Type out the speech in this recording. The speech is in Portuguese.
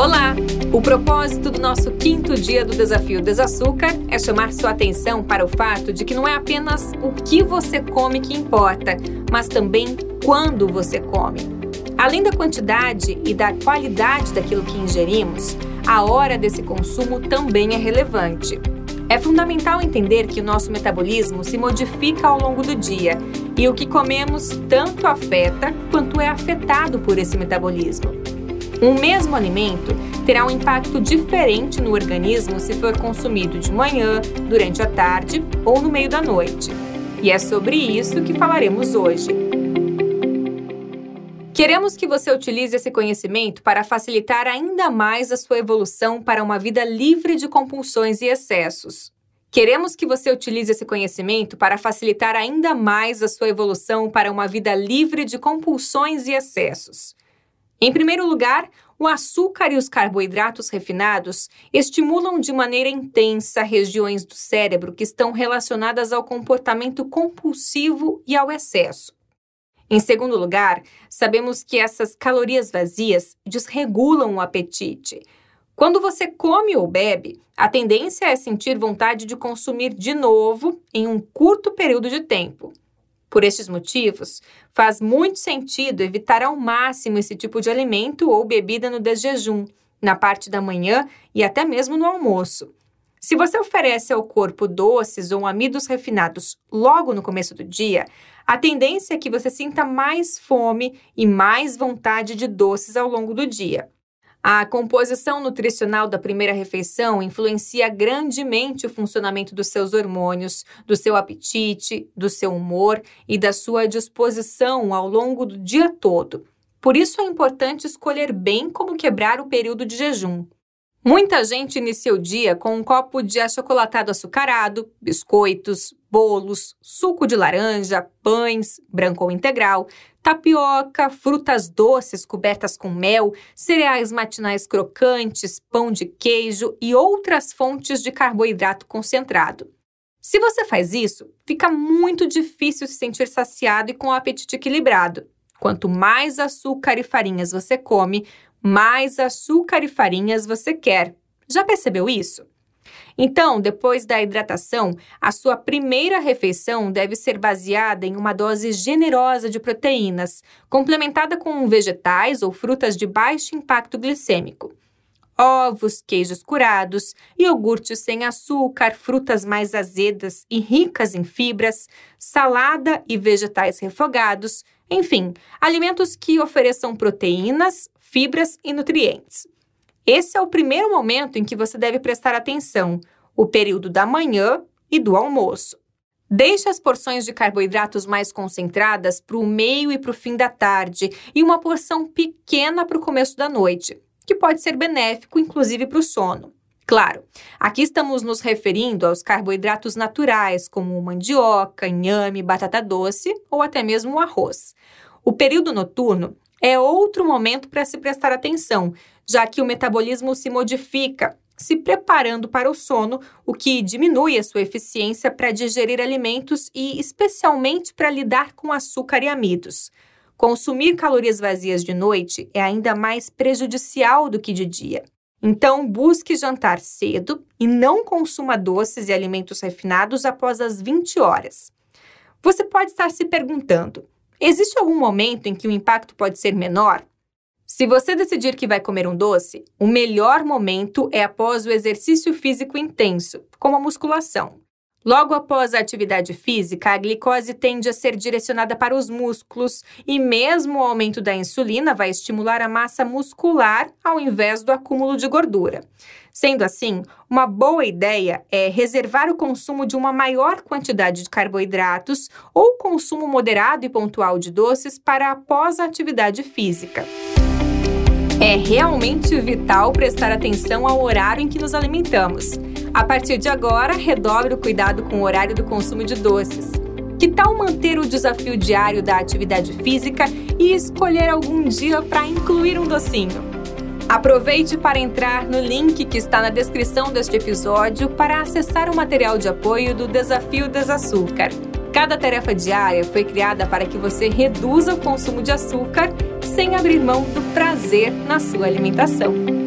Olá! O propósito do nosso quinto dia do Desafio Desaçúcar é chamar sua atenção para o fato de que não é apenas o que você come que importa, mas também quando você come. Além da quantidade e da qualidade daquilo que ingerimos, a hora desse consumo também é relevante. É fundamental entender que o nosso metabolismo se modifica ao longo do dia e o que comemos tanto afeta quanto é afetado por esse metabolismo. Um mesmo alimento terá um impacto diferente no organismo se for consumido de manhã, durante a tarde ou no meio da noite. E é sobre isso que falaremos hoje. Queremos que você utilize esse conhecimento para facilitar ainda mais a sua evolução para uma vida livre de compulsões e excessos. Queremos que você utilize esse conhecimento para facilitar ainda mais a sua evolução para uma vida livre de compulsões e excessos. Em primeiro lugar, o açúcar e os carboidratos refinados estimulam de maneira intensa regiões do cérebro que estão relacionadas ao comportamento compulsivo e ao excesso. Em segundo lugar, sabemos que essas calorias vazias desregulam o apetite. Quando você come ou bebe, a tendência é sentir vontade de consumir de novo em um curto período de tempo. Por estes motivos, faz muito sentido evitar ao máximo esse tipo de alimento ou bebida no desjejum, na parte da manhã e até mesmo no almoço. Se você oferece ao corpo doces ou amidos refinados logo no começo do dia, a tendência é que você sinta mais fome e mais vontade de doces ao longo do dia. A composição nutricional da primeira refeição influencia grandemente o funcionamento dos seus hormônios, do seu apetite, do seu humor e da sua disposição ao longo do dia todo. Por isso é importante escolher bem como quebrar o período de jejum. Muita gente inicia o dia com um copo de achocolatado açucarado, biscoitos, bolos, suco de laranja, pães, branco ou integral, tapioca, frutas doces cobertas com mel, cereais matinais crocantes, pão de queijo e outras fontes de carboidrato concentrado. Se você faz isso, fica muito difícil se sentir saciado e com o apetite equilibrado. Quanto mais açúcar e farinhas você come, mais açúcar e farinhas você quer. Já percebeu isso? Então, depois da hidratação, a sua primeira refeição deve ser baseada em uma dose generosa de proteínas, complementada com vegetais ou frutas de baixo impacto glicêmico. Ovos, queijos curados, iogurtes sem açúcar, frutas mais azedas e ricas em fibras, salada e vegetais refogados, enfim, alimentos que ofereçam proteínas, fibras e nutrientes. Esse é o primeiro momento em que você deve prestar atenção, o período da manhã e do almoço. Deixe as porções de carboidratos mais concentradas para o meio e para o fim da tarde e uma porção pequena para o começo da noite, que pode ser benéfico, inclusive para o sono. Claro, aqui estamos nos referindo aos carboidratos naturais, como mandioca, inhame, batata doce ou até mesmo arroz. O período noturno é outro momento para se prestar atenção, já que o metabolismo se modifica, se preparando para o sono, o que diminui a sua eficiência para digerir alimentos e, especialmente, para lidar com açúcar e amidos. Consumir calorias vazias de noite é ainda mais prejudicial do que de dia. Então, busque jantar cedo e não consuma doces e alimentos refinados após as 20 horas. Você pode estar se perguntando: existe algum momento em que o impacto pode ser menor? Se você decidir que vai comer um doce, o melhor momento é após o exercício físico intenso, como a musculação. Logo após a atividade física, a glicose tende a ser direcionada para os músculos e mesmo o aumento da insulina vai estimular a massa muscular ao invés do acúmulo de gordura. Sendo assim, uma boa ideia é reservar o consumo de uma maior quantidade de carboidratos ou consumo moderado e pontual de doces para após a atividade física. É realmente vital prestar atenção ao horário em que nos alimentamos. A partir de agora, redobre o cuidado com o horário do consumo de doces. Que tal manter o desafio diário da atividade física e escolher algum dia para incluir um docinho? Aproveite para entrar no link que está na descrição deste episódio para acessar o material de apoio do Desafio Desaçúcar. Cada tarefa diária foi criada para que você reduza o consumo de açúcar sem abrir mão do prazer na sua alimentação.